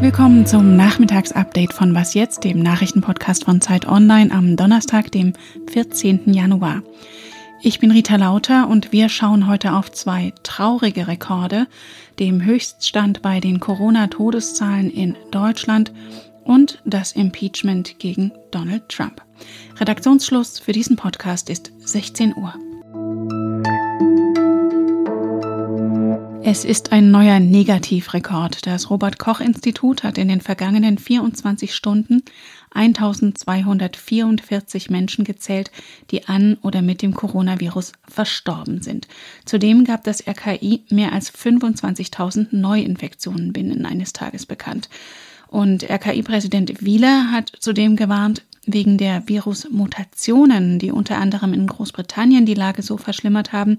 Willkommen zum Nachmittagsupdate von Was jetzt, dem Nachrichtenpodcast von Zeit Online am Donnerstag, dem 14. Januar. Ich bin Rita Lauter und wir schauen heute auf zwei traurige Rekorde, dem Höchststand bei den Corona-Todeszahlen in Deutschland und das Impeachment gegen Donald Trump. Redaktionsschluss für diesen Podcast ist 16 Uhr. Es ist ein neuer Negativrekord. Das Robert Koch Institut hat in den vergangenen 24 Stunden 1244 Menschen gezählt, die an oder mit dem Coronavirus verstorben sind. Zudem gab das RKI mehr als 25.000 Neuinfektionen binnen eines Tages bekannt. Und RKI-Präsident Wieler hat zudem gewarnt, wegen der Virusmutationen, die unter anderem in Großbritannien die Lage so verschlimmert haben,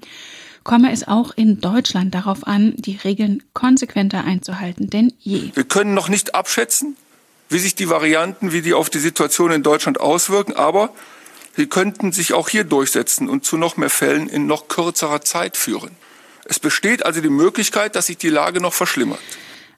komme es auch in Deutschland darauf an, die Regeln konsequenter einzuhalten denn je. Wir können noch nicht abschätzen, wie sich die Varianten, wie die auf die Situation in Deutschland auswirken, aber sie könnten sich auch hier durchsetzen und zu noch mehr Fällen in noch kürzerer Zeit führen. Es besteht also die Möglichkeit, dass sich die Lage noch verschlimmert.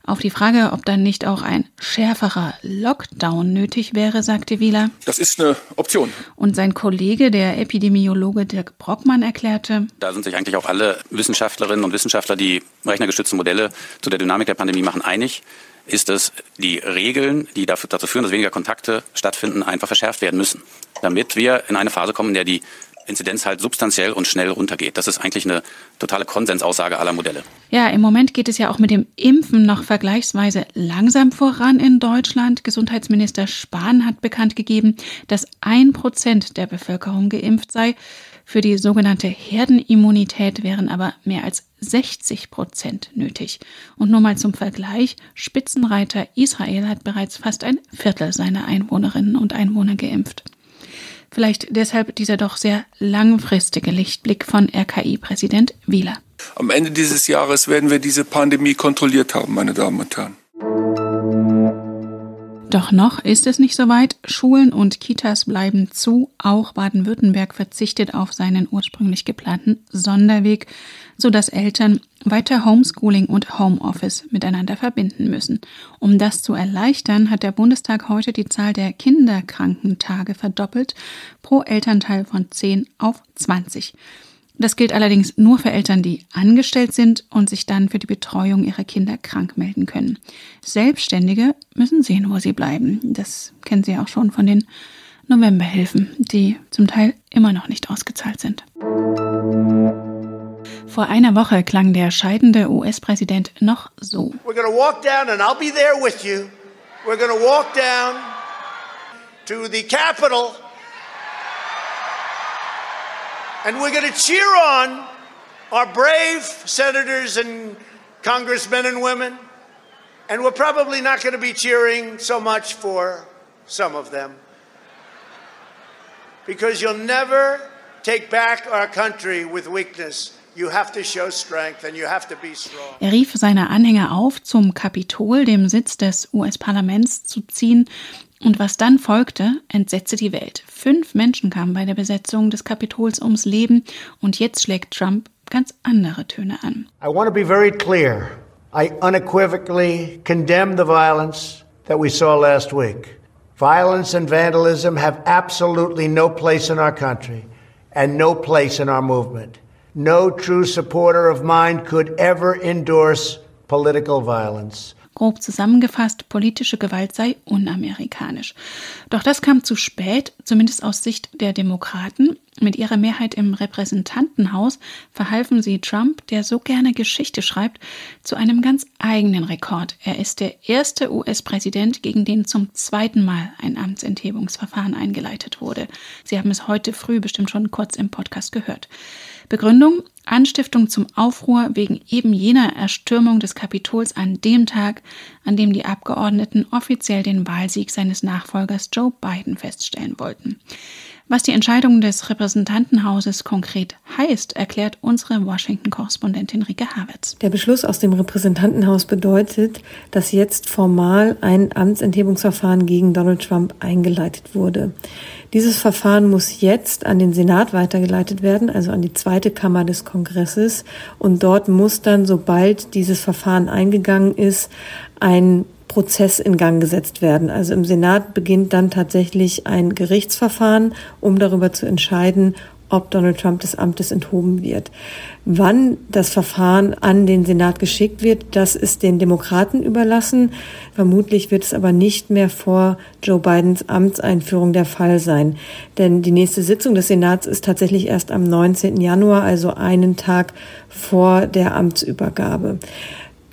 Auf die Frage, ob dann nicht auch ein schärferer Lockdown nötig wäre, sagte Wieler. Das ist eine Option. Und sein Kollege, der Epidemiologe Dirk Brockmann, erklärte. Da sind sich eigentlich auch alle Wissenschaftlerinnen und Wissenschaftler, die rechnergestützte Modelle zu der Dynamik der Pandemie machen, einig ist es, die Regeln, die dafür, dazu führen, dass weniger Kontakte stattfinden, einfach verschärft werden müssen, damit wir in eine Phase kommen, in der die Inzidenz halt substanziell und schnell runtergeht. Das ist eigentlich eine totale Konsensaussage aller Modelle. Ja, im Moment geht es ja auch mit dem Impfen noch vergleichsweise langsam voran in Deutschland. Gesundheitsminister Spahn hat bekannt gegeben, dass ein Prozent der Bevölkerung geimpft sei. Für die sogenannte Herdenimmunität wären aber mehr als 60 Prozent nötig. Und nur mal zum Vergleich, Spitzenreiter Israel hat bereits fast ein Viertel seiner Einwohnerinnen und Einwohner geimpft. Vielleicht deshalb dieser doch sehr langfristige Lichtblick von RKI-Präsident Wieler. Am Ende dieses Jahres werden wir diese Pandemie kontrolliert haben, meine Damen und Herren. Doch noch ist es nicht so weit. Schulen und Kitas bleiben zu. Auch Baden-Württemberg verzichtet auf seinen ursprünglich geplanten Sonderweg, sodass Eltern weiter Homeschooling und Homeoffice miteinander verbinden müssen. Um das zu erleichtern, hat der Bundestag heute die Zahl der Kinderkrankentage verdoppelt, pro Elternteil von 10 auf 20. Das gilt allerdings nur für Eltern, die angestellt sind und sich dann für die Betreuung ihrer Kinder krank melden können. Selbstständige müssen sehen, wo sie bleiben. Das kennen Sie auch schon von den Novemberhilfen, die zum Teil immer noch nicht ausgezahlt sind. Vor einer Woche klang der scheidende US-Präsident noch so. We're gonna walk down and I'll be there with you. We're gonna walk down to the Capitol And we're going to cheer on our brave senators and congressmen and women. And we're probably not going to be cheering so much for some of them. Because you'll never take back our country with weakness. You have to show strength and you have to be strong. Er rief seine Anhänger auf, zum Kapitol, dem Sitz des US-Parlaments, zu ziehen und was dann folgte, entsetzte die Welt. Fünf Menschen kamen bei der Besetzung des Kapitols ums Leben und jetzt schlägt Trump ganz andere Töne an. I want to be very clear. I unequivocally condemn the violence that we saw last week. Violence and vandalism have absolutely no place in our country and no place in our movement. No true supporter of mine could ever endorse political violence. Grob zusammengefasst, politische Gewalt sei unamerikanisch. Doch das kam zu spät, zumindest aus Sicht der Demokraten. Mit ihrer Mehrheit im Repräsentantenhaus verhalfen sie Trump, der so gerne Geschichte schreibt, zu einem ganz eigenen Rekord. Er ist der erste US-Präsident, gegen den zum zweiten Mal ein Amtsenthebungsverfahren eingeleitet wurde. Sie haben es heute früh bestimmt schon kurz im Podcast gehört. Begründung Anstiftung zum Aufruhr wegen eben jener Erstürmung des Kapitols an dem Tag, an dem die Abgeordneten offiziell den Wahlsieg seines Nachfolgers Joe Biden feststellen wollten. Was die Entscheidung des Repräsentantenhauses konkret heißt, erklärt unsere Washington-Korrespondentin Rike Havertz. Der Beschluss aus dem Repräsentantenhaus bedeutet, dass jetzt formal ein Amtsenthebungsverfahren gegen Donald Trump eingeleitet wurde. Dieses Verfahren muss jetzt an den Senat weitergeleitet werden, also an die zweite Kammer des Kongresses. Und dort muss dann, sobald dieses Verfahren eingegangen ist, ein Prozess in Gang gesetzt werden. Also im Senat beginnt dann tatsächlich ein Gerichtsverfahren, um darüber zu entscheiden, ob Donald Trump des Amtes enthoben wird. Wann das Verfahren an den Senat geschickt wird, das ist den Demokraten überlassen. Vermutlich wird es aber nicht mehr vor Joe Bidens Amtseinführung der Fall sein. Denn die nächste Sitzung des Senats ist tatsächlich erst am 19. Januar, also einen Tag vor der Amtsübergabe.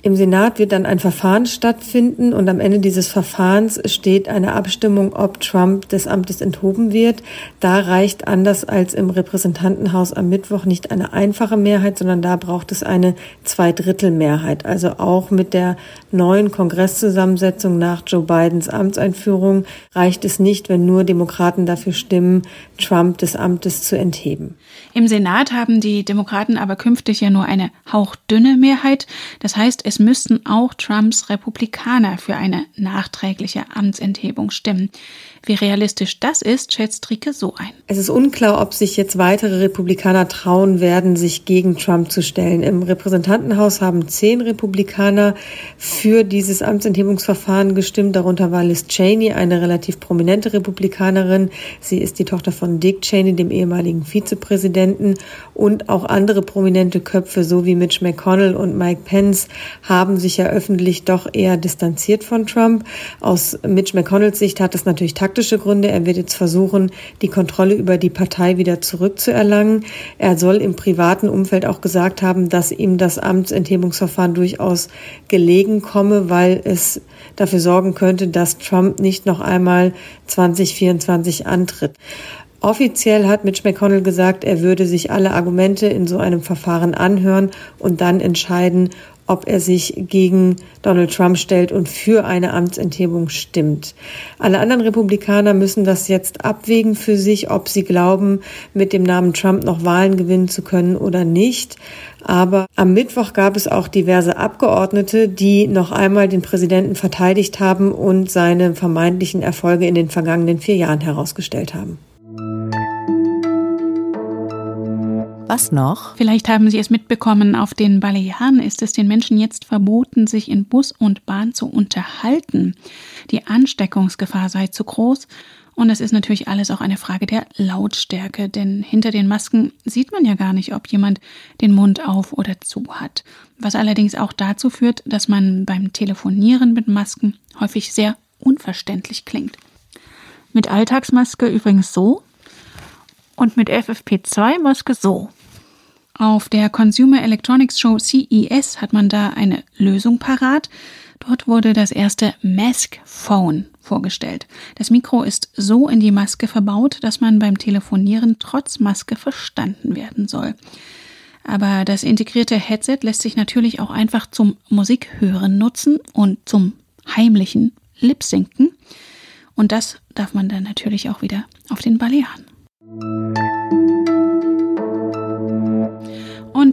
Im Senat wird dann ein Verfahren stattfinden und am Ende dieses Verfahrens steht eine Abstimmung, ob Trump des Amtes enthoben wird. Da reicht anders als im Repräsentantenhaus am Mittwoch nicht eine einfache Mehrheit, sondern da braucht es eine Zweidrittelmehrheit. Also auch mit der neuen Kongresszusammensetzung nach Joe Bidens Amtseinführung reicht es nicht, wenn nur Demokraten dafür stimmen, Trump des Amtes zu entheben. Im Senat haben die Demokraten aber künftig ja nur eine hauchdünne Mehrheit. Das heißt, es es müssten auch Trumps Republikaner für eine nachträgliche Amtsenthebung stimmen. Wie realistisch das ist, schätzt Ricke so ein. Es ist unklar, ob sich jetzt weitere Republikaner trauen werden, sich gegen Trump zu stellen. Im Repräsentantenhaus haben zehn Republikaner für dieses Amtsenthebungsverfahren gestimmt. Darunter war Liz Cheney, eine relativ prominente Republikanerin. Sie ist die Tochter von Dick Cheney, dem ehemaligen Vizepräsidenten. Und auch andere prominente Köpfe, so wie Mitch McConnell und Mike Pence, haben sich ja öffentlich doch eher distanziert von Trump. Aus Mitch McConnells Sicht hat das natürlich taktische Gründe. Er wird jetzt versuchen, die Kontrolle über die Partei wieder zurückzuerlangen. Er soll im privaten Umfeld auch gesagt haben, dass ihm das Amtsenthebungsverfahren durchaus gelegen komme, weil es dafür sorgen könnte, dass Trump nicht noch einmal 2024 antritt. Offiziell hat Mitch McConnell gesagt, er würde sich alle Argumente in so einem Verfahren anhören und dann entscheiden, ob er sich gegen Donald Trump stellt und für eine Amtsenthebung stimmt. Alle anderen Republikaner müssen das jetzt abwägen für sich, ob sie glauben, mit dem Namen Trump noch Wahlen gewinnen zu können oder nicht. Aber am Mittwoch gab es auch diverse Abgeordnete, die noch einmal den Präsidenten verteidigt haben und seine vermeintlichen Erfolge in den vergangenen vier Jahren herausgestellt haben. Was noch? Vielleicht haben Sie es mitbekommen, auf den Balearen ist es den Menschen jetzt verboten, sich in Bus und Bahn zu unterhalten. Die Ansteckungsgefahr sei zu groß und es ist natürlich alles auch eine Frage der Lautstärke, denn hinter den Masken sieht man ja gar nicht, ob jemand den Mund auf oder zu hat. Was allerdings auch dazu führt, dass man beim Telefonieren mit Masken häufig sehr unverständlich klingt. Mit Alltagsmaske übrigens so und mit FFP2-Maske so. Auf der Consumer Electronics Show CES hat man da eine Lösung parat. Dort wurde das erste Mask Phone vorgestellt. Das Mikro ist so in die Maske verbaut, dass man beim Telefonieren trotz Maske verstanden werden soll. Aber das integrierte Headset lässt sich natürlich auch einfach zum Musikhören nutzen und zum heimlichen Lipsinken. Und das darf man dann natürlich auch wieder auf den Balearen.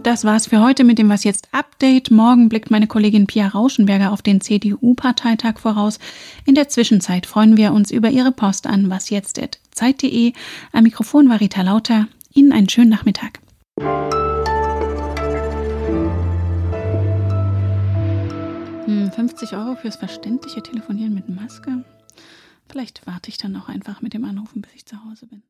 Und das war's für heute mit dem Was jetzt Update. Morgen blickt meine Kollegin Pia Rauschenberger auf den CDU-Parteitag voraus. In der Zwischenzeit freuen wir uns über Ihre Post an wasjetzt.zeit.de. Am Mikrofon war Rita Lauter. Ihnen einen schönen Nachmittag. 50 hm, Euro fürs verständliche Telefonieren mit Maske? Vielleicht warte ich dann auch einfach mit dem Anrufen, bis ich zu Hause bin.